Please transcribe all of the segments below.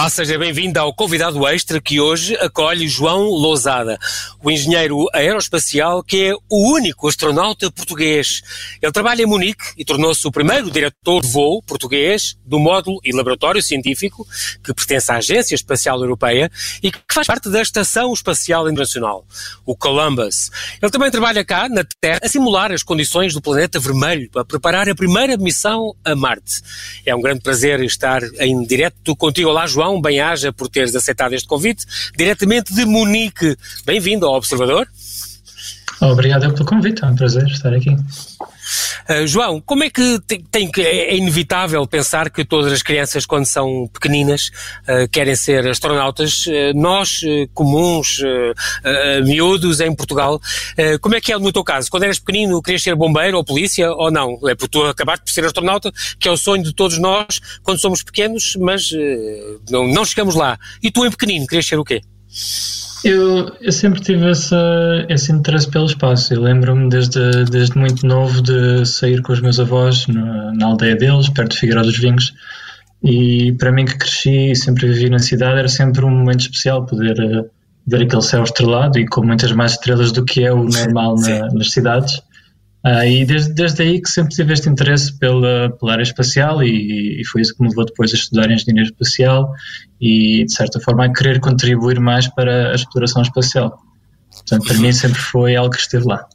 Olá, seja bem-vindo ao convidado extra que hoje acolhe João Lousada, o engenheiro aeroespacial que é o único astronauta português. Ele trabalha em Munique e tornou-se o primeiro diretor de voo português do módulo e laboratório científico que pertence à Agência Espacial Europeia e que faz parte da Estação Espacial Internacional, o Columbus. Ele também trabalha cá, na Terra, a simular as condições do planeta vermelho para preparar a primeira missão a Marte. É um grande prazer estar em direto contigo. Olá, João. João, bem-aja por teres aceitado este convite, diretamente de Munique. Bem-vindo ao Observador. Obrigado pelo convite, é um prazer estar aqui. Uh, João, como é que tem, tem, é inevitável pensar que todas as crianças, quando são pequeninas, uh, querem ser astronautas? Uh, nós, comuns, miúdos em Portugal, como é que é no teu caso? Quando eras pequenino, querias ser bombeiro ou polícia ou não? É porque tu acabaste por ser astronauta, que é o sonho de todos nós quando somos pequenos, mas não, não chegamos lá. E tu, em pequenino, querias ser o quê? Eu, eu sempre tive essa, esse interesse pelo espaço. Eu lembro-me desde, desde muito novo de sair com os meus avós na, na aldeia deles, perto de Figueiró dos Vinhos. E para mim que cresci e sempre vivi na cidade, era sempre um momento especial poder uh, ver aquele céu estrelado e com muitas mais estrelas do que é o normal na, nas cidades. Uh, e desde, desde aí que sempre tive este interesse pela, pela área espacial e, e, foi isso que me levou depois a estudar engenharia espacial e, de certa forma, a querer contribuir mais para a exploração espacial. Portanto, para mim sempre foi algo que esteve lá.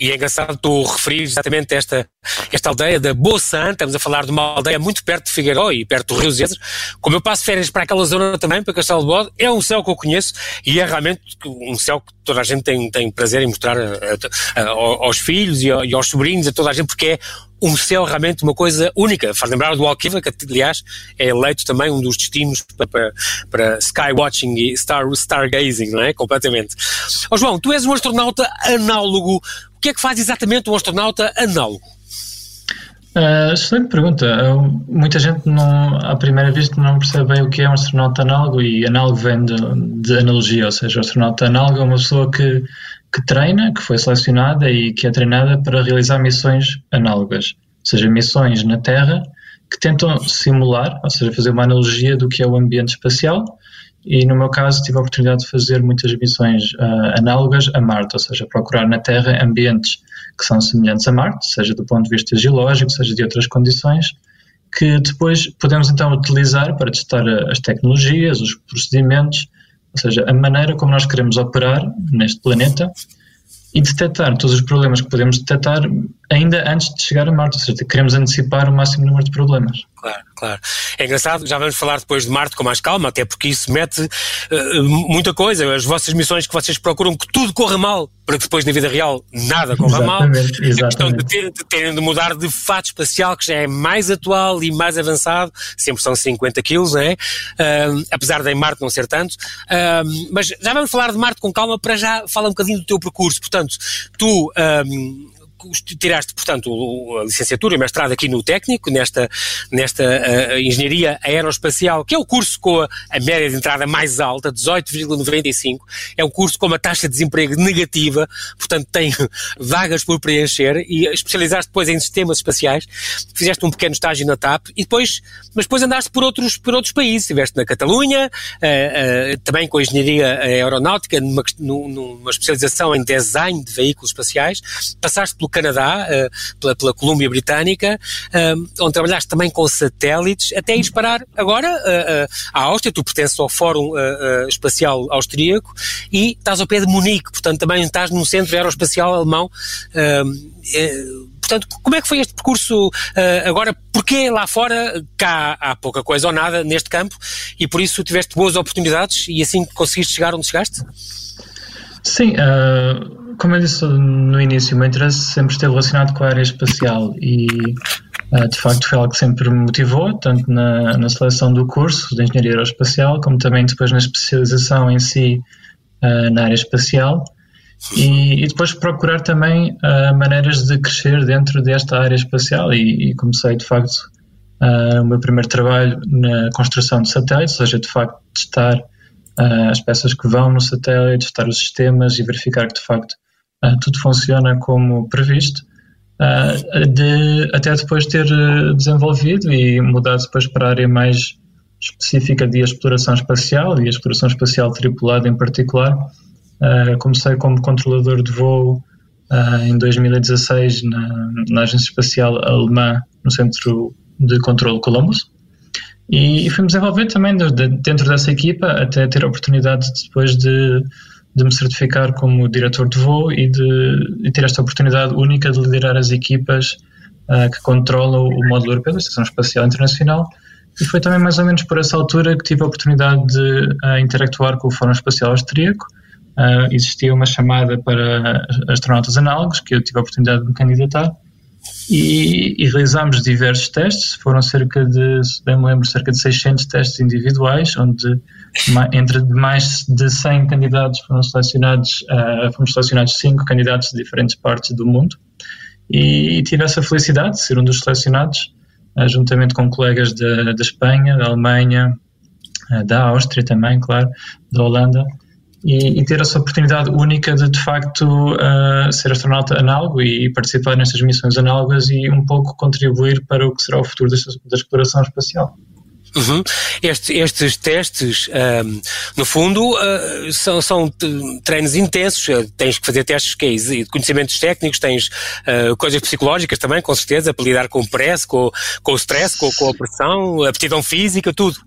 E é engraçado tu referir exatamente esta, esta aldeia da Boçan, estamos a falar de uma aldeia muito perto de Figueiró e perto do Rio Zézer. Como eu passo férias para aquela zona também, para Castelo de Bode, é um céu que eu conheço e é realmente um céu que toda a gente tem, tem prazer em mostrar a, a, a, aos filhos e, e aos sobrinhos, a toda a gente, porque é um céu realmente uma coisa única. Faz lembrar do Alquiva, que aliás é eleito também um dos destinos para, para, para skywatching e star, stargazing, não é? Completamente. Oh, João, tu és um astronauta análogo. O que é que faz exatamente um astronauta análogo? Uh, excelente pergunta. Muita gente não, à primeira vista não percebe bem o que é um astronauta análogo e análogo vem de, de analogia, ou seja, o astronauta análogo é uma pessoa que que treina, que foi selecionada e que é treinada para realizar missões análogas, ou seja, missões na Terra que tentam simular, ou seja, fazer uma analogia do que é o ambiente espacial. E no meu caso tive a oportunidade de fazer muitas missões uh, análogas a Marte, ou seja, procurar na Terra ambientes que são semelhantes a Marte, seja do ponto de vista geológico, seja de outras condições, que depois podemos então utilizar para testar as tecnologias, os procedimentos ou seja, a maneira como nós queremos operar neste planeta e detectar todos os problemas que podemos detectar ainda antes de chegar a Marte, ou seja, queremos antecipar o máximo número de problemas. Claro, claro. É engraçado, já vamos falar depois de Marte com mais calma, até porque isso mete uh, muita coisa. As vossas missões que vocês procuram que tudo corra mal, para que depois na vida real nada corra exatamente, mal. Exatamente. A questão de, ter, de terem de mudar de fato espacial, que já é mais atual e mais avançado, sempre são 50 quilos, não é? Uh, apesar de em Marte não ser tanto. Uh, mas já vamos falar de Marte com calma, para já falar um bocadinho do teu percurso. Portanto, tu tiraste, portanto, a licenciatura e mestrado aqui no técnico, nesta, nesta uh, engenharia aeroespacial, que é o curso com a, a média de entrada mais alta, 18,95. É um curso com uma taxa de desemprego negativa, portanto tem vagas por preencher e especializaste depois em sistemas espaciais. Fizeste um pequeno estágio na TAP e depois, mas depois andaste por outros, por outros países. Estiveste na Catalunha, uh, uh, também com a engenharia aeronáutica, numa, numa especialização em design de veículos espaciais. Passaste pelo Canadá, uh, pela, pela Colômbia Britânica, uh, onde trabalhaste também com satélites, até ires parar agora uh, à Áustria, tu pertences ao Fórum Espacial Austríaco e estás ao pé de Munique, portanto também estás num centro aeroespacial alemão. Portanto, como é que foi este percurso agora? Porquê lá fora, cá há pouca coisa ou nada neste campo e por isso tiveste boas oportunidades e assim conseguiste chegar onde chegaste? Sim, uh, como eu disse no início, o meu interesse sempre esteve relacionado com a área espacial e uh, de facto foi algo que sempre me motivou, tanto na, na seleção do curso de Engenharia Aeroespacial, como também depois na especialização em si uh, na área espacial. E, e, depois procurar também uh, maneiras de crescer dentro desta área espacial e, e comecei de facto o meu primeiro trabalho na construção de satélites, ou seja, de facto testar as peças que vão no satélite, testar os sistemas e verificar que de facto uh, tudo funciona como previsto, uh, de, até depois ter desenvolvido e mudado depois para a área mais específica de exploração espacial e exploração espacial tripulada em particular. Uh, comecei como controlador de voo uh, em 2016 na, na, Agência Espacial Alemã, no Centro de Controlo Columbus. E, e fui-me desenvolver também de, de, dentro dessa equipa até ter a oportunidade depois de, de me certificar como diretor de voo e de ter esta oportunidade única de liderar as equipas uh, que controlam o módulo europeu da Estação Espacial Internacional. E foi também mais ou menos por essa altura que tive a oportunidade de uh, interactuar com o Fórum Espacial Austríaco. Uh, existia uma chamada para astronautas análogos que eu tive a oportunidade de me candidatar e, e realizámos diversos testes, foram cerca de, se bem me lembro, cerca de 600 testes individuais, onde entre mais de 100 candidatos foram selecionados, uh, fomos selecionados 5 candidatos de diferentes partes do mundo. E, e tive essa felicidade de ser um dos selecionados, uh, juntamente com colegas da Espanha, da Alemanha, uh, da Áustria também, claro, da Holanda, e, e, ter essa oportunidade única de, de facto, uh, ser astronauta análogo e, participar nestas missões análogas e um pouco contribuir para o que será o futuro desta, da exploração espacial. Uhum. Este, estes testes, um, no fundo, uh, são, são treinos intensos. Tens que fazer testes que é, de conhecimentos técnicos, tens uh, coisas psicológicas também, com certeza, para lidar com o press, com, com o stress, com, com a pressão, aptidão física, tudo.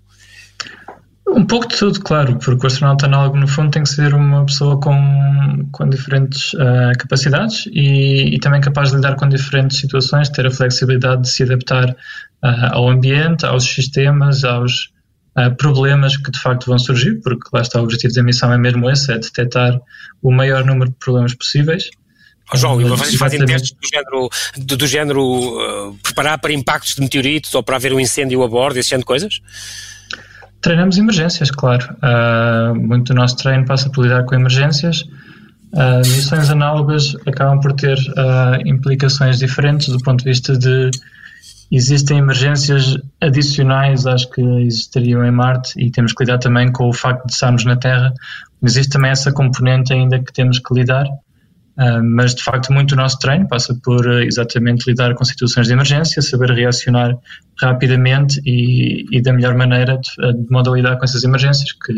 Um pouco de tudo, claro, porque o astronauta análogo, no fundo, tem que ser uma pessoa com, com diferentes uh, capacidades e, e, também capaz de lidar com diferentes situações, ter a flexibilidade de se adaptar uh, ao ambiente, aos sistemas, aos uh, problemas que de facto vão surgir, porque lá está o objetivo da missão é mesmo esse, é detectar o maior número de problemas possíveis. Oh, João, e vocês fazem testes do género, do, do género preparar para impactos de meteoritos ou para haver um incêndio a bordo, esse género de coisas? Treinamos emergências, claro. Uh, muito do nosso treino passa por lidar com emergências. Uh, missões análogas acabam por ter uh, implicações diferentes do ponto de vista de existem emergências adicionais às que existiriam em Marte e temos que lidar também com o facto de estarmos na Terra. Existe também essa componente ainda que temos que lidar mas de facto muito do nosso treino passa por uh, exatamente lidar com situações de emergência, saber reacionar rapidamente e, e da melhor maneira de, ah, de, modo a lidar com essas emergências, que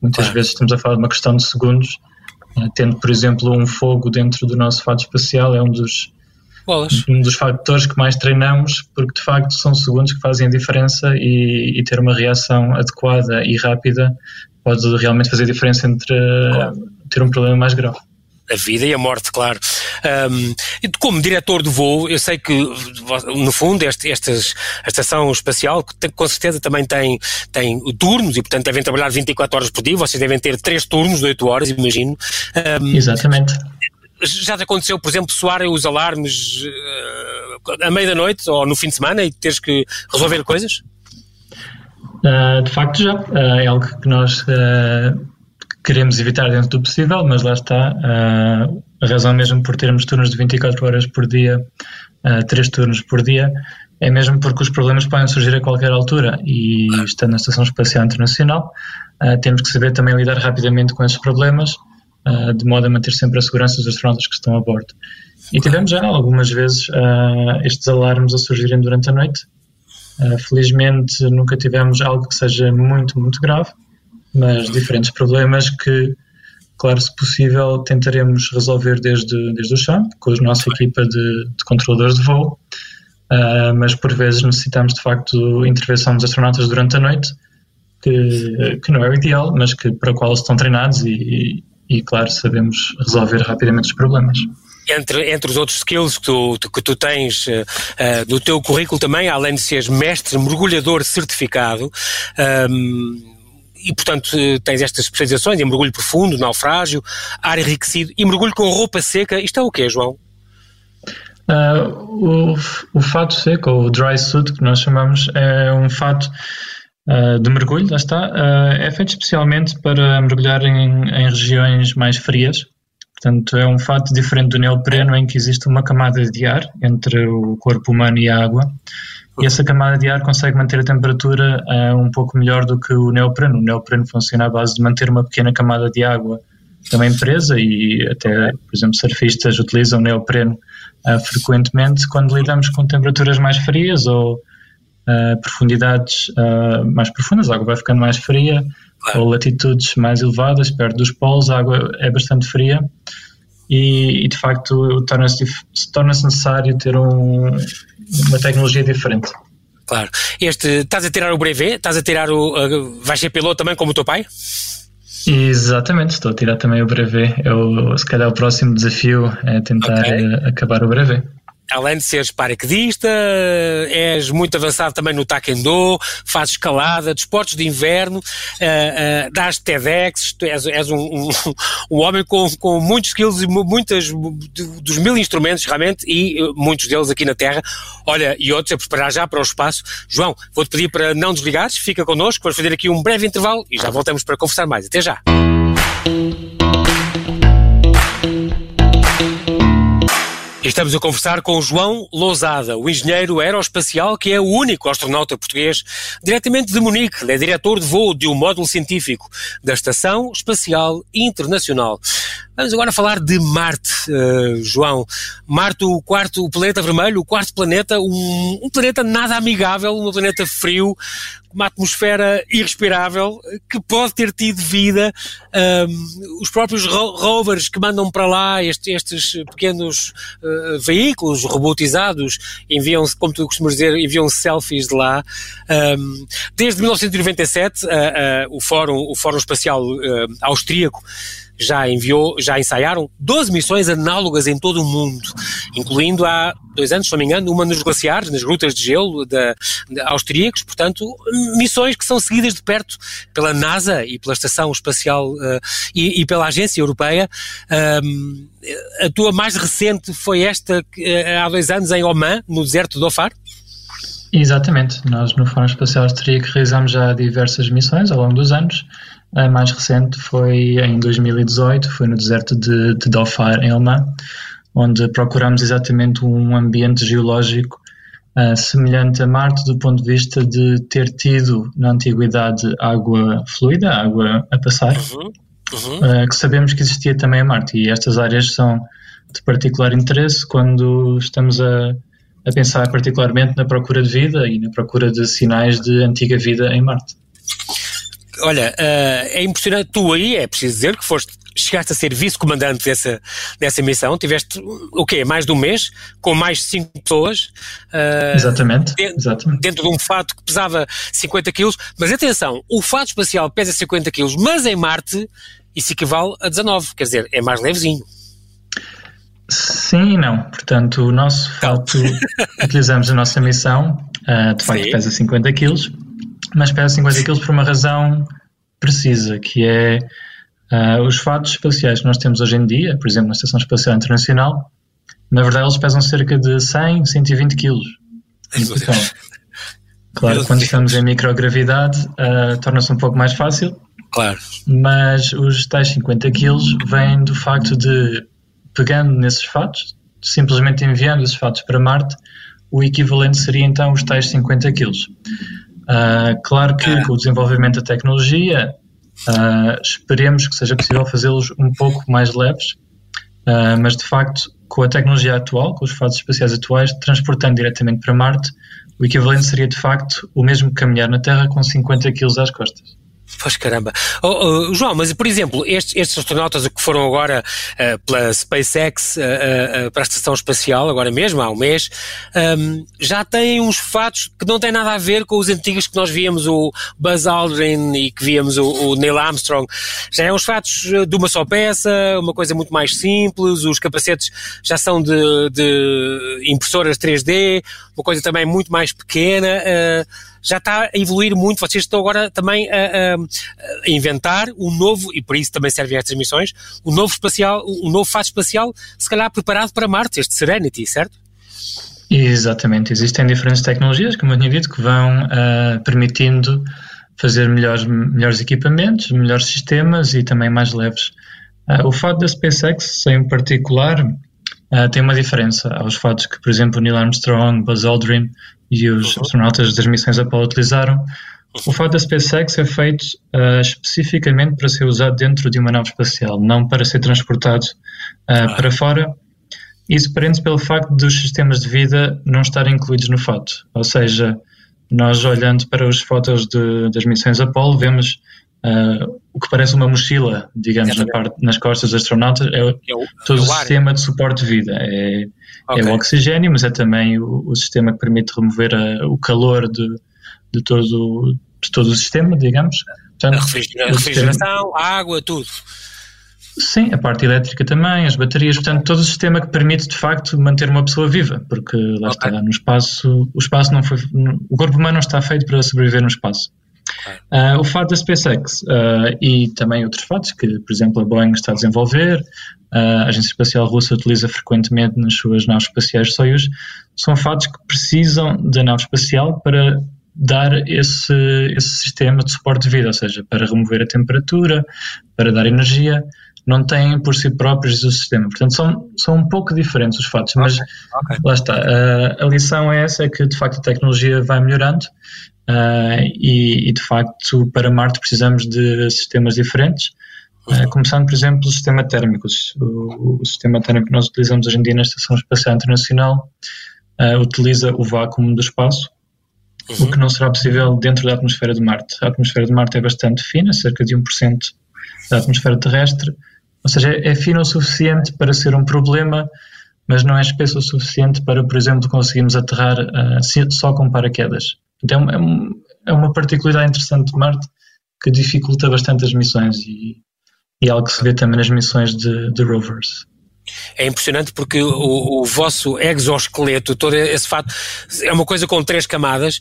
muitas vezes estamos a falar de uma questão de segundos, tendo por exemplo um fogo dentro do nosso fato espacial é um dos um dos fatores que mais treinamos, porque de facto são segundos que fazem a diferença e, e ter uma reação adequada e rápida pode realmente fazer a diferença entre ter um problema mais grave a vida e a morte, claro. Um, como diretor de voo, eu sei que, no fundo, este, estas, a estação espacial, que tem, com certeza também tem, tem turnos e, portanto, devem trabalhar 24 horas por dia. Vocês devem ter três turnos de 8 horas, imagino. Um, Exatamente. Já te aconteceu, por exemplo, soarem os alarmes uh, à meia da noite ou no fim de semana e teres que resolver coisas? Uh, de facto, já. Uh, é algo que nós queremos evitar dentro do possível, mas lá está. Uh, a razão mesmo por termos turnos de 24 horas por dia, uh, três turnos por dia, é mesmo porque os problemas podem surgir a qualquer altura e estando na Estação Espacial Internacional, uh, temos que saber também lidar rapidamente com esses problemas, uh, de modo a manter sempre a segurança dos astronautas que estão a bordo. E tivemos já algumas vezes estes alarmes a surgirem durante a noite. felizmente nunca tivemos algo que seja muito, muito grave, mas diferentes problemas que, claro, se possível, tentaremos resolver desde, desde o chão, com a nossa equipa de, de controladores de voo, uh, mas por vezes necessitamos de facto intervenção dos astronautas durante a noite, que, que não é o ideal, mas que, para o qual estão treinados e, e, e, claro, sabemos resolver rapidamente os problemas. Entre, entre os outros skills que tu, que tu tens uh, uh, no teu currículo também, além de seres mestre mergulhador certificado, um, e, portanto, tens estas especializações em mergulho profundo, naufrágio, ar enriquecido e mergulho com roupa seca. Isto é o quê, João? Uh, o, o fato seco, ou dry suit, que nós chamamos, é um fato uh, de mergulho, lá está. Uh, é feito especialmente para mergulhar em, em, regiões mais frias. Portanto, é um fato diferente do neopreno, em que existe uma camada de ar entre o corpo humano e a água e essa camada de ar consegue manter a temperatura uh, um pouco melhor do que o neopreno. O neopreno funciona à base de manter uma pequena camada de água também presa e até, por exemplo, surfistas utilizam neopreno uh, frequentemente quando lidamos com temperaturas mais frias ou uh, profundidades uh, mais profundas, a água vai ficando mais fria, claro. ou latitudes mais elevadas, perto dos polos, a água é bastante fria e, e de facto torna-se torna necessário ter um, uma tecnologia diferente. Claro. Este, estás a tirar o brevet? Estás a tirar o. Uh, vais ser piloto também, como o teu pai? Exatamente, estou a tirar também o brevet. Eu, se calhar o próximo desafio é tentar okay. acabar o brevet além de seres paraquedista, és muito avançado também no taekwondo, fazes escalada, desportos de inverno, uh, uh, dás TEDx, és, és um, um, um, homem com, com muitos skills e muitas dos mil instrumentos realmente e uh, muitos deles aqui na Terra. Olha, e outros a preparar já para o espaço. João, vou-te pedir para não desligares, fica connosco, vamos fazer aqui um breve intervalo e já voltamos para conversar mais. Até já! Estamos a conversar com João Lousada, o engenheiro aeroespacial que é o único astronauta português diretamente de Munique. é diretor de voo de um módulo científico da Estação Espacial Internacional. Vamos agora falar de Marte, uh, João. Marte, o quarto, o planeta vermelho, o quarto planeta, um, um planeta nada amigável, um planeta frio, uma atmosfera irrespirável que pode ter tido vida. Um, os próprios ro rovers que mandam para lá estes, estes pequenos uh, veículos robotizados enviam-se, como tu costumas dizer, enviam selfies de lá. Um, desde 1997, uh, uh, o, Fórum, o Fórum Espacial Austríaco já enviou, já ensaiaram 12 missões análogas em todo o mundo, incluindo há dois anos, se não me engano, uma nos glaciares, nas grutas de gelo da, da austríacos, portanto, missões que são seguidas de perto pela NASA e pela Estação Espacial uh, e, e, pela Agência Europeia. Um, a tua mais recente foi esta uh, há dois anos em Oman, no deserto do Ofar? Exatamente, nós no Fórum Espacial Austríaco realizamos já diversas missões ao longo dos anos a mais recente foi em 2018, foi no deserto de, de Dhofar, em Oman, onde procuramos exatamente um ambiente geológico uh, semelhante a Marte do ponto de vista de ter tido na antiguidade água fluida, água a passar, uhum. Uhum. Uh, que sabemos que existia também a Marte. E estas áreas são de particular interesse quando estamos a, a pensar particularmente na procura de vida e na procura de sinais de antiga vida em Marte olha, uh, é impressionante, tu aí, é preciso dizer que foste, chegaste a ser vice-comandante dessa, dessa missão, tiveste, o quê, mais de um mês, com mais de cinco pessoas. Uh, exatamente, dentro, exatamente. Dentro de um fato que pesava 50 quilos, mas atenção, o fato espacial pesa 50 quilos, mas em Marte isso equivale a 19, quer dizer, é mais levezinho. Sim e não. Portanto, o nosso fato, utilizamos a nossa missão, uh, de facto Sim. pesa 50 quilos, mas pesa 50 kg por uma razão precisa, que é uh, os fatos espaciais que nós temos hoje em dia, por exemplo, na Estação Espacial Internacional, na verdade eles pesam cerca de 100, 120 kg. Então, claro, quando estamos em microgravidade, uh, torna-se um pouco mais fácil. Claro. Mas os tais 50 kg vêm do facto de, pegando nesses fatos, simplesmente enviando esses fatos para Marte, o equivalente seria então os tais 50 quilos. Uh, claro que com o desenvolvimento da tecnologia, uh, esperemos que seja possível fazê-los um pouco mais leves, uh, mas de facto, com a tecnologia atual, com os fatos espaciais atuais, transportando diretamente para Marte, o equivalente seria de facto o mesmo que caminhar na Terra com 50 kg às costas. Pois caramba. Oh, oh, João, mas por exemplo, estes, estes astronautas que foram agora uh, pela SpaceX uh, uh, para a Estação Espacial, agora mesmo, há um mês, um, já têm uns fatos que não têm nada a ver com os antigos que nós víamos, o Buzz Aldrin e que víamos o, o Neil Armstrong. Já é uns fatos de uma só peça, uma coisa muito mais simples, os capacetes já são de, de impressoras 3D, uma coisa também muito mais pequena já está a evoluir muito. Vocês estão agora também a, a, a inventar um novo, e por isso também servem estas missões, um novo espacial, um novo fase espacial, se calhar preparado para Marte, este Serenity, certo? Exatamente, existem diferentes tecnologias, como eu tinha dito, que vão uh, permitindo fazer melhores, melhores equipamentos, melhores sistemas e também mais leves. Uh, o fato da SpaceX, em particular, uh, tem uma diferença aos fatos que, por exemplo, Neil Armstrong, Buzz Aldrin e os uhum. astronautas das missões Apollo utilizaram. O fato da SpaceX é feito uh, especificamente para ser usado dentro de uma nave espacial, não para ser transportado uh, para fora. Isso prende-se pelo facto dos sistemas de vida não estarem incluídos no fato. Ou seja, nós olhando para as fotos de, das missões Apollo, vemos uh, o que parece uma mochila, digamos, na parte, nas costas dos astronautas, é, é o, todo é o, o sistema de suporte de vida. É, okay. é, o oxigênio, mas é também o, o sistema que permite remover a, o calor de, de, todo, de todo o sistema, digamos. Portanto, a refrigeração, a água, tudo. Sim, a parte elétrica também, as baterias, portanto, todo o sistema que permite de facto manter uma pessoa viva, porque lá okay. está, no espaço, o espaço não foi, o corpo humano não está feito para sobreviver no espaço. Uh, o fato da SpaceX uh, e também outros fatos que, por exemplo, a Boeing está a desenvolver, uh, a Agência Espacial Russa utiliza frequentemente nas suas naves espaciais Soyuz, são fatos que precisam da nave espacial para dar esse, esse sistema de suporte de vida, ou seja, para remover a temperatura, para dar energia, não têm por si próprios o sistema. Portanto, são, são um pouco diferentes os fatos, mas okay, okay. lá está. A, a lição é essa, é que de facto a tecnologia vai melhorando uh, e, e, de facto para Marte precisamos de sistemas diferentes. Uh, começando, por exemplo, o sistema térmico. O, o, sistema térmico que nós utilizamos hoje em dia na Estação Espacial Internacional uh, utiliza o vácuo do espaço, uhum. o que não será possível dentro da atmosfera de Marte. A atmosfera de Marte é bastante fina, cerca de 1% da atmosfera terrestre, ou seja, é fino o suficiente para ser um problema, mas não é espesso o suficiente para, por exemplo, conseguirmos aterrar só com paraquedas. Então é, um, é, uma particularidade interessante de Marte que dificulta bastante as missões e, e é algo que se vê também nas missões de, de rovers. É impressionante porque o, o, vosso exoesqueleto, todo esse fato, é uma coisa com três camadas.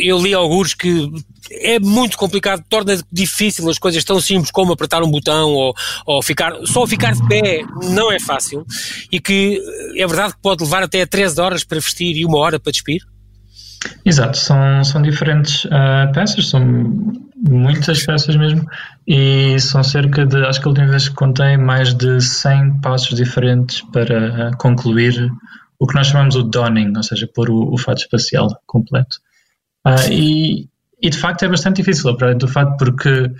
Eu li alguns que é muito complicado, torna difícil as coisas tão simples como apertar um botão ou, ou ficar, só ficar de pé não é fácil e que é verdade que pode levar até 13 horas para vestir e uma hora para despir. Exato, são, são diferentes uh, peças, são muitas peças mesmo, e são cerca de, acho que a última vez que contei, mais de 100 passos diferentes para uh, concluir o que nós chamamos o donning, ou seja, pôr o, o fato espacial completo. Uh, e, e de facto é bastante difícil, do facto porque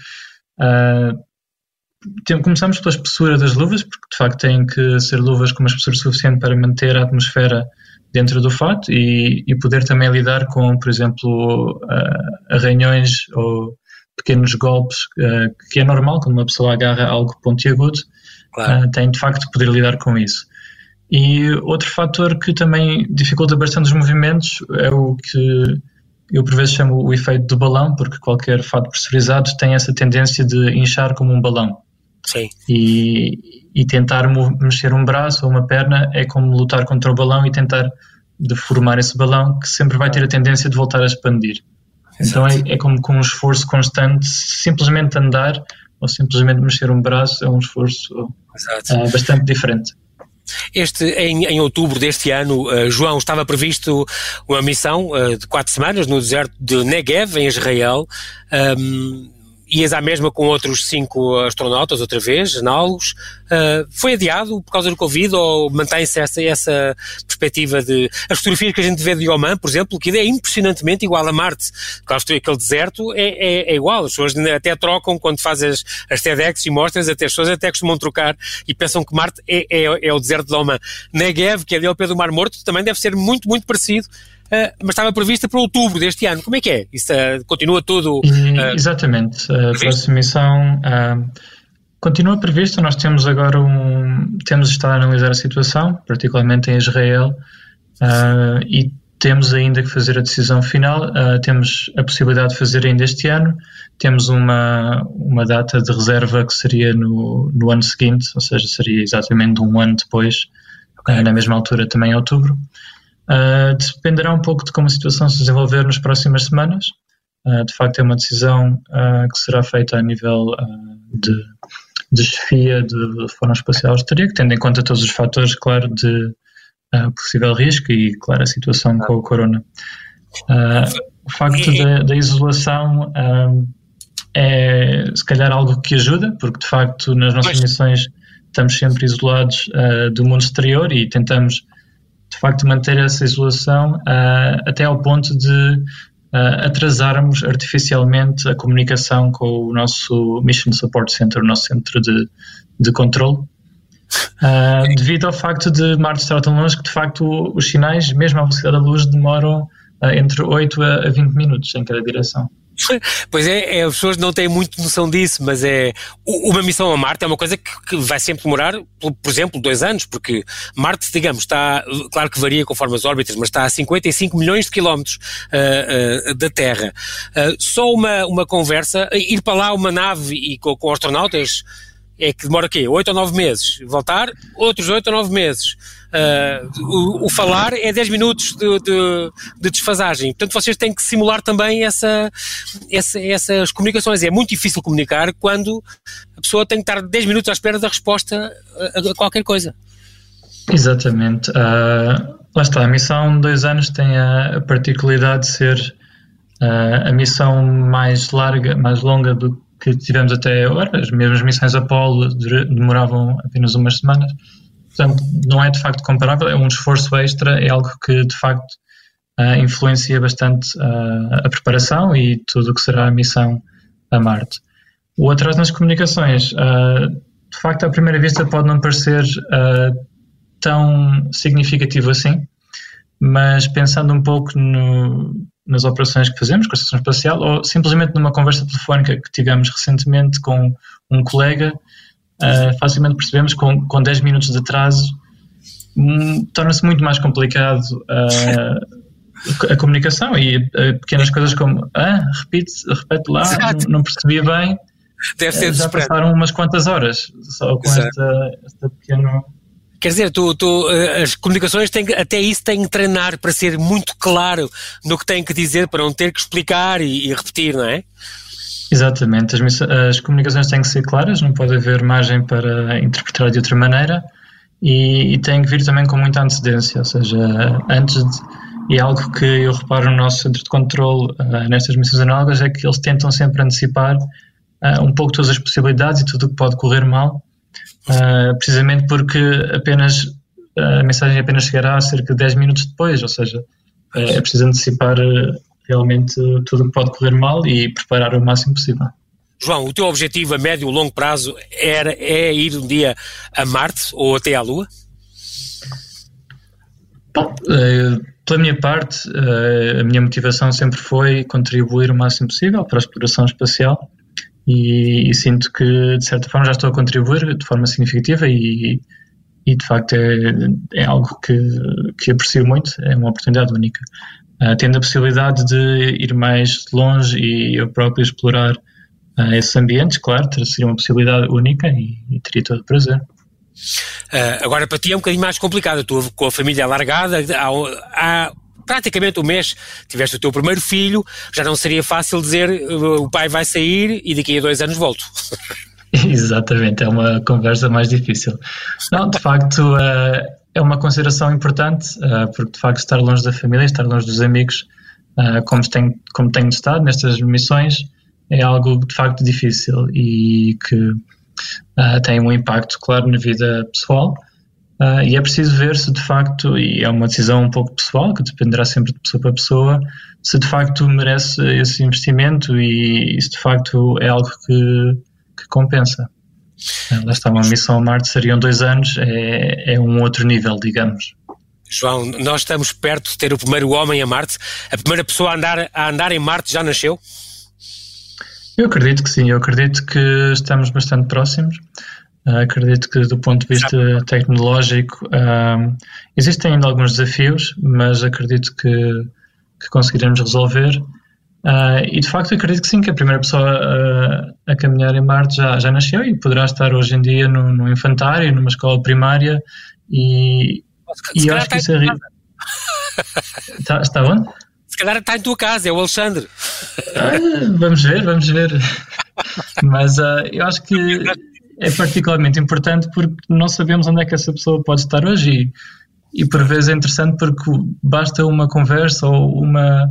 tem, começamos pela espessura das luvas, porque de facto têm que ser luvas com uma espessura suficiente para manter a atmosfera dentro do fato e, e poder também lidar com, por exemplo, uh, arranhões ou pequenos golpes, uh, que é normal quando uma pessoa agarra algo pontiagudo, claro. uh, tem de facto poder lidar com isso. E outro fator que também dificulta bastante os movimentos é o que eu por vezes chamo o efeito do balão, porque qualquer fato pressurizado tem essa tendência de inchar como um balão. Sim. E, e tentar mexer um braço ou uma perna é como lutar contra o balão e tentar deformar esse balão que sempre vai ter a tendência de voltar a expandir. Então é, é, como com um esforço constante, simplesmente andar ou simplesmente mexer um braço é um esforço uh, bastante diferente. Este, em, em outubro deste ano, uh, João, estava previsto uma missão uh, de quatro semanas no deserto de Negev, em Israel. Um, ias à mesma com outros cinco astronautas, outra vez, análogos. Uh, foi adiado por causa do Covid ou mantém-se essa, essa perspectiva de. As fotografias que a gente vê de Oman, por exemplo, que é impressionantemente igual a Marte. Claro, aquele deserto é, é, é, igual. As pessoas até trocam quando fazem as, as TEDx e mostras, até as pessoas até costumam trocar e pensam que Marte é, é, é o deserto de Oman. Negev, que é ali ao pé do Mar Morto, também deve ser muito, muito parecido. Uh, mas estava prevista para outubro deste ano. Como é que é? Isso uh, continua tudo. Uh, Exatamente. A próxima missão continua prevista. Nós temos agora um. Temos estado a analisar a situação, particularmente em Israel, e temos ainda que fazer a decisão final. temos a possibilidade de fazer ainda este ano. Temos uma, uma data de reserva que seria no, no ano seguinte, ou seja, seria exatamente um ano depois, okay. na mesma altura, também em outubro. Uh, dependerá um pouco de como a situação se desenvolver nas próximas semanas. Uh, de facto, é uma decisão uh, que será feita a nível de, de chefia de Fórum Espacial Austríaco, tendo em conta todos os fatores, claro, de possível risco e, claro, a situação com o corona. o facto da, da isolação é, se calhar, algo que ajuda, porque, de facto, nas nossas missões estamos sempre isolados do mundo exterior e tentamos de facto manter essa isolação uh, até ao ponto de uh, atrasarmos artificialmente a comunicação com o nosso Mission Support Center, o nosso centro de, de controle. Uh, devido ao facto de Marte estar tão longe que de facto os sinais, mesmo à velocidade da luz, demoram entre 8 a 20 minutos em cada direção. Pois é, é, as pessoas não têm muito noção disso, mas é uma missão a Marte é uma coisa que, que, vai sempre demorar, por exemplo, dois anos, porque Marte, digamos, está, claro que varia conforme as órbitas, mas está a 55 milhões de quilómetros uh, uh, da Terra. Uh, só uma, uma conversa, ir para lá uma nave e com, com astronautas é que demora o quê? Oito ou nove meses. Voltar, outros oito ou nove meses. Uh, o, o, falar é 10 minutos de, de, de, desfasagem. Portanto, vocês têm que simular também essa, essa, essas comunicações. É muito difícil comunicar quando a pessoa tem que estar 10 minutos à espera da resposta a, a qualquer coisa. Exatamente. Uh, lá está, a missão dois anos tem a, particularidade de ser uh, a missão mais larga, mais longa do que tivemos até agora. As mesmas missões Apollo demoravam apenas umas semanas. Portanto, não é de facto comparável, é um esforço extra, é algo que de facto uh, influencia bastante uh, a preparação e tudo o que será a missão a Marte. O atraso nas comunicações, uh, de facto, à primeira vista pode não parecer tão significativo assim, mas pensando um pouco no, nas operações que fazemos com a Estação Espacial ou simplesmente numa conversa telefónica que tivemos recentemente com um colega uh, facilmente percebemos que com, com 10 minutos de atraso um, torna-se muito mais complicado uh, a comunicação e uh, pequenas coisas como ah, repite, repete lá, não, não, percebi bem. Deve ser Já passaram umas quantas horas só com esta, esta pequena. Quer dizer, tu, tu, as comunicações têm, até isso têm que treinar para ser muito claro no que têm que dizer, para não ter que explicar e, e repetir, não é? Exatamente, as, as, comunicações têm que ser claras, não pode haver margem para interpretar de outra maneira e, e têm que vir também com muita antecedência, ou seja, antes de, e algo que eu reparo no nosso centro de controle uh, nestas missões análogas é que eles tentam sempre antecipar uh, um pouco todas as possibilidades e tudo o que pode correr mal, uh, precisamente porque apenas a mensagem apenas chegará cerca de 10 minutos depois, ou seja, é preciso antecipar realmente tudo o que pode correr mal e preparar o máximo possível. João, o teu objetivo a médio e longo prazo era, é ir um dia a Marte ou até à Lua? Bom, eh, pela minha parte, eh, a minha motivação sempre foi contribuir o máximo possível para a exploração espacial e, e sinto que, de certa forma, já estou a contribuir de forma significativa e, e de facto, é, é algo que, que aprecio muito, é uma oportunidade única. Uh, tendo a possibilidade de ir mais longe e eu próprio explorar uh, esses ambientes, claro, seria uma possibilidade única e, e teria todo o prazer. Uh, agora, para ti é um bocadinho mais complicado, tu com a família alargada, há, há praticamente um mês tiveste o teu primeiro filho, já não seria fácil dizer o pai vai sair e daqui a dois anos volto. Exatamente, é uma conversa mais difícil. Não, de facto, é uma consideração importante, uh, porque de facto estar longe da família, estar longe dos amigos, uh, como, tem, como tenho estado nestas missões, é algo de facto difícil e que uh, tem um impacto, claro, na vida pessoal. e é preciso ver se de facto, e é uma decisão um pouco pessoal, que dependerá sempre de pessoa para pessoa, se de facto merece esse investimento e, e se de facto é algo que, que compensa. Lá está, uma missão a Marte seriam dois anos, é, é um outro nível, digamos. João, nós estamos perto de ter o primeiro homem a Marte. A primeira pessoa a andar, a andar em Marte já nasceu? Eu acredito que sim, eu acredito que estamos bastante próximos. Uh, acredito que, do ponto de vista Exato. tecnológico, uh, existem ainda alguns desafios, mas acredito que, que conseguiremos resolver. Uh, e de facto acredito que sim, que a primeira pessoa uh, a caminhar em Marte já, já nasceu e poderá estar hoje em dia no, no infantário, numa escola primária e, e eu acho que isso é... está, está onde? Se calhar está em tua casa, é o Alexandre. Uh, vamos ver, vamos ver. Mas eu acho que é particularmente importante porque não sabemos onde é que essa pessoa pode estar hoje e, e por vezes é interessante porque basta uma conversa ou uma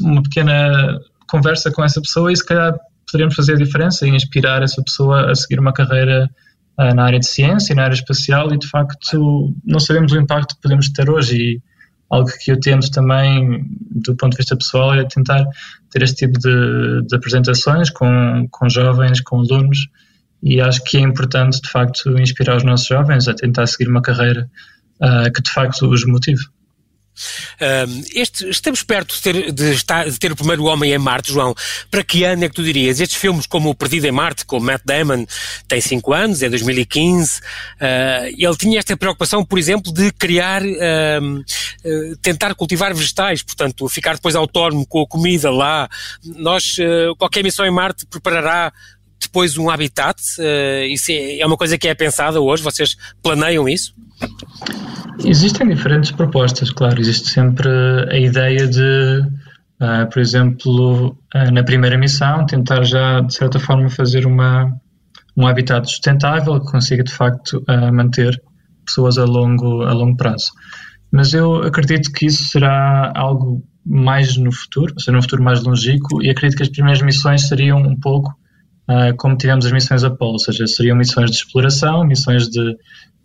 uma pequena conversa com essa pessoa e se calhar poderíamos fazer a diferença e inspirar essa pessoa a seguir uma carreira uh, na área de ciência, na área espacial e de facto não sabemos o impacto que podemos ter hoje e algo que eu tento também do ponto de vista pessoal é tentar ter este tipo de, de apresentações com, com jovens, com alunos e acho que é importante de facto inspirar os nossos jovens a tentar seguir uma carreira uh, que de facto os motive. Este, estamos perto de ter, de, estar, de ter o primeiro homem em Marte, João. Para que ano é que tu dirias? Estes filmes como O Perdido em Marte, com Matt Damon, tem 5 anos, é 2015. Uh, ah, ele tinha esta preocupação, por exemplo, de criar, uh, uh, tentar cultivar vegetais, portanto, ficar depois autónomo com a comida lá. Nós, qualquer missão em Marte preparará depois um habitat? isso é, é uma coisa que é pensada hoje? Vocês planeiam isso? Existem diferentes propostas, claro. Existe sempre a ideia de, uh, por exemplo, uh, na primeira missão, tentar já, de certa forma, fazer uma, um habitat sustentável que consiga, de facto, uh, manter pessoas a longo, a longo prazo. Mas eu acredito que isso será algo mais no futuro, ou seja, no futuro mais longínquo, e acredito que as primeiras missões seriam um pouco como tivemos as missões Apollo, ou seja, seriam missões de exploração, missões de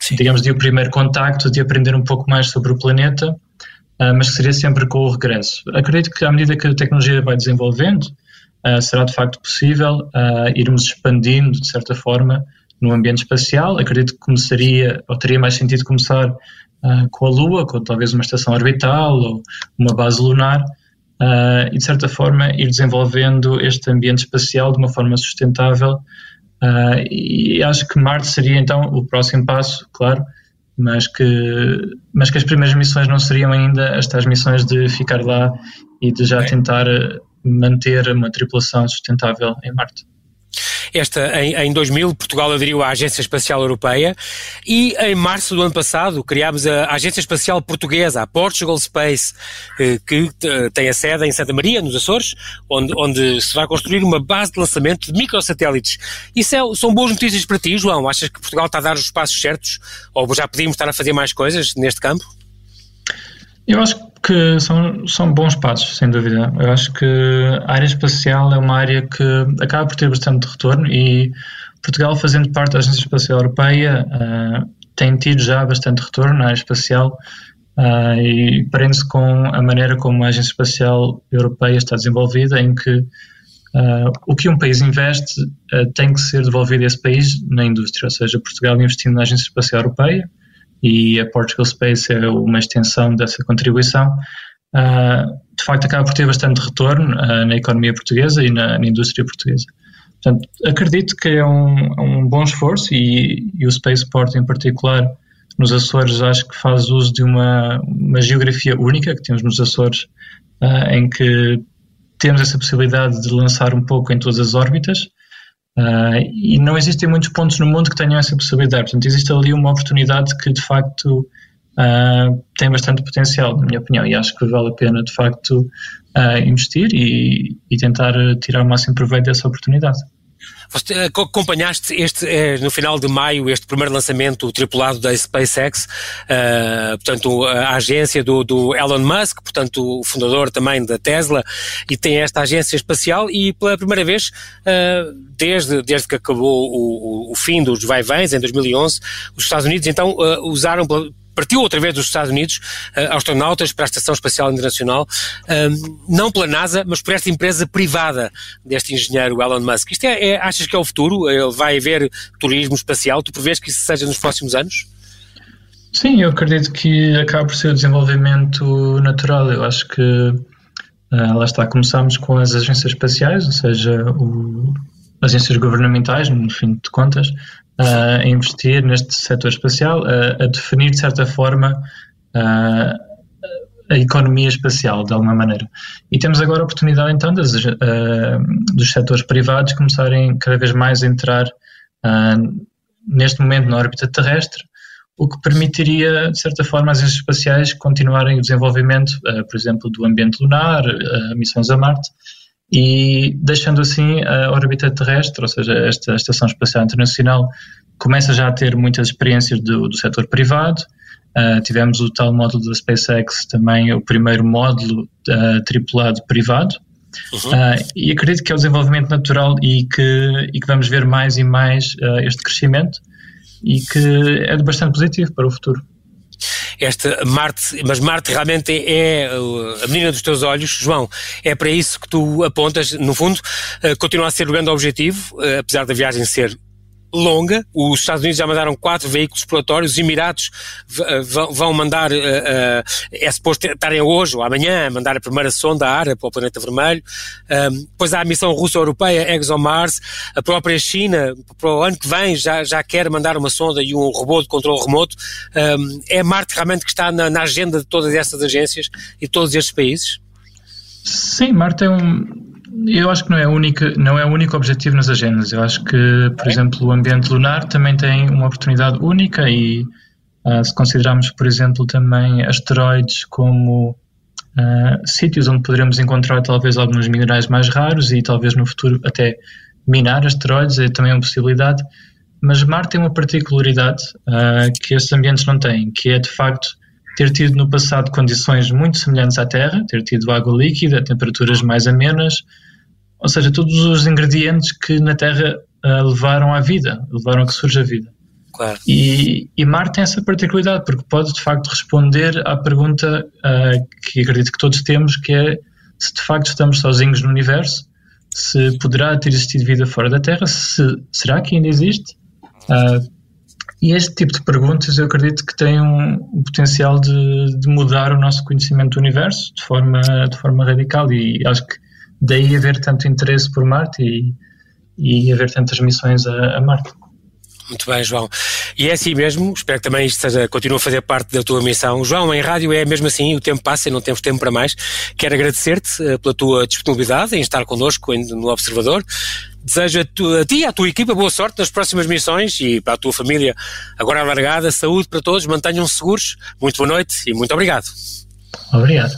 Sim. digamos, de o primeiro contacto, de aprender um pouco mais sobre o planeta, uh, mas que seria sempre com o regresso. Acredito que à medida que a tecnologia vai desenvolvendo, uh, será de facto possível uh, irmos expandindo, de certa forma, no ambiente espacial. Acredito que começaria, ou teria mais sentido começar com a Lua, com talvez uma estação orbital ou uma base lunar, e de certa forma ir desenvolvendo este ambiente espacial de uma forma sustentável Uh, e acho que Marte seria então o próximo passo, claro, mas que, mas que as primeiras missões não seriam ainda as tais missões de ficar lá e de já tentar manter uma tripulação sustentável em Marte. Esta, em, em 2000, Portugal aderiu à Agência Espacial Europeia e em março do ano passado criámos a Agência Espacial Portuguesa, a Portugal Space, eh, que eh, tem a sede em Santa Maria, nos Açores, onde, onde se vai construir uma base de lançamento de microsatélites. Isso é, são boas notícias para ti, João? Achas que Portugal está a dar os passos certos? Ou já podíamos estar a fazer mais coisas neste campo? Eu acho que são, são bons passos, sem dúvida. Eu acho que a área espacial é uma área que acaba por ter bastante retorno e Portugal, fazendo parte da Agência Espacial Europeia, uh, tem tido já bastante retorno na área espacial uh, e prende-se com a maneira como a Agência Espacial Europeia está desenvolvida, em que uh, o que um país investe tem que ser devolvido a esse país na indústria, ou seja, Portugal investindo na Agência Espacial Europeia, e a Portugal Space é uma extensão dessa contribuição, uh, de facto acaba por ter bastante retorno uh, na economia portuguesa e na, na, indústria portuguesa. Portanto, acredito que é um, um bom esforço e, e, o Spaceport em particular nos Açores acho que faz uso de uma, uma geografia única que temos nos Açores uh, em que temos essa possibilidade de lançar um pouco em todas as órbitas Uh, e não existem muitos pontos no mundo que tenham essa possibilidade. Portanto, existe ali uma oportunidade que, de facto, uh, tem bastante potencial, na minha opinião, e acho que vale a pena, de facto, uh, investir e, e tentar tirar o máximo proveito dessa oportunidade. Você eh, acompanhaste este, eh, no final de maio, este primeiro lançamento tripulado da SpaceX, uh, portanto, a agência do, do, Elon Musk, portanto, o fundador também da Tesla, e tem esta agência espacial e pela primeira vez, uh, desde, desde que acabou o, o, o fim dos vai-vens, em 2011, os Estados Unidos então uh, usaram partiu outra vez dos Estados Unidos uh, astronautas para a Estação Espacial Internacional, uh, não pela NASA, mas por esta empresa privada deste engenheiro Elon Musk. Isto é, é, achas que é o futuro? Ele vai haver turismo espacial? Tu prevês que isso seja nos próximos anos? Sim, eu acredito que acaba por ser o desenvolvimento natural. Eu acho que uh, lá está, começamos com as agências espaciais, ou seja, o, agências governamentais, no fim de contas, a investir neste setor espacial, a, a definir de certa forma a, a economia espacial, de alguma maneira. E temos agora a oportunidade então das, dos setores privados começarem cada vez mais a entrar neste momento na órbita terrestre, o que permitiria, de certa forma, as agências espaciais continuarem o desenvolvimento, por exemplo, do ambiente lunar, missões a Marte, e deixando assim a órbita terrestre, ou seja, esta Estação Espacial Internacional começa já a ter muitas experiências do, do setor privado. Uh, tivemos o tal módulo da SpaceX, também o primeiro módulo uh, tripulado privado. Uhum. Uh, e acredito que é o desenvolvimento natural e que, e que vamos ver mais e mais este crescimento e que é bastante positivo para o futuro esta Marte, mas Marte realmente é, é a menina dos teus olhos, João, é para isso que tu apontas, no fundo, uh, continua a ser o grande objetivo, uh, apesar da viagem ser longa. Os Estados Unidos já mandaram quatro veículos exploratórios, os Emirados vão mandar, uh, uh, é suposto estarem hoje ou amanhã a mandar a primeira sonda ARA para o planeta vermelho. Um, depois há a missão russa-europeia ExoMars, a própria China, para o ano que vem, já, já quer mandar uma sonda e um robô de controle remoto. Um, é Marte realmente que está na, na agenda de todas estas agências e de todos estes países? Sim, Marte é um, eu acho que não é, única, não é o único objetivo nas agendas. Eu acho que, por é? exemplo, o ambiente lunar também tem uma oportunidade única e uh, se considerarmos, por exemplo, também asteroides como uh, sítios onde poderemos encontrar talvez alguns minerais mais raros e talvez no futuro até minar asteroides é também uma possibilidade. Mas Marte tem uma particularidade uh, que esses ambientes não têm, que é de facto ter tido no passado condições muito semelhantes à Terra, ter tido água líquida, temperaturas mais amenas, ou seja, todos os ingredientes que na Terra uh, levaram à vida, levaram a que surja a vida. Claro. E, e, Marte tem essa particularidade, porque pode de facto responder à pergunta uh, que acredito que todos temos, que é se de facto estamos sozinhos no universo, se poderá ter existido vida fora da Terra, se, será que ainda existe? Uh, e este tipo de perguntas eu acredito que têm um, um potencial de, de, mudar o nosso conhecimento do universo de forma, de forma radical e acho que daí haver tanto interesse por Marte e, e haver tantas missões a, a Marte. Muito bem, João. E é assim mesmo, espero que também isto seja, continue a fazer parte da tua missão. João, em rádio é mesmo assim, o tempo passa e não temos tempo para mais. Quero agradecer-te uh, pela tua disponibilidade em estar connosco no Observador. Desejo a, tu, a ti e à tua equipa boa sorte nas próximas missões e para a tua família agora alargada, saúde para todos, mantenham-se seguros. Muito boa noite e muito obrigado. Obrigado.